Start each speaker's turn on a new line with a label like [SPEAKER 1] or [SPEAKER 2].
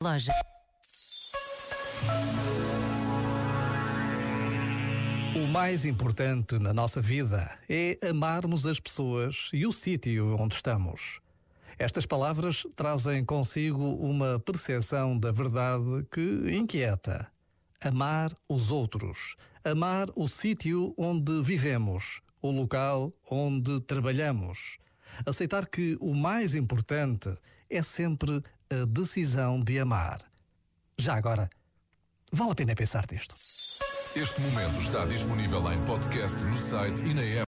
[SPEAKER 1] Loja.
[SPEAKER 2] O mais importante na nossa vida é amarmos as pessoas e o sítio onde estamos. Estas palavras trazem consigo uma percepção da verdade que inquieta. Amar os outros, amar o sítio onde vivemos, o local onde trabalhamos. Aceitar que o mais importante é sempre a decisão de amar. Já agora, vale a pena pensar nisto.
[SPEAKER 3] Este momento está disponível em podcast no site e na app.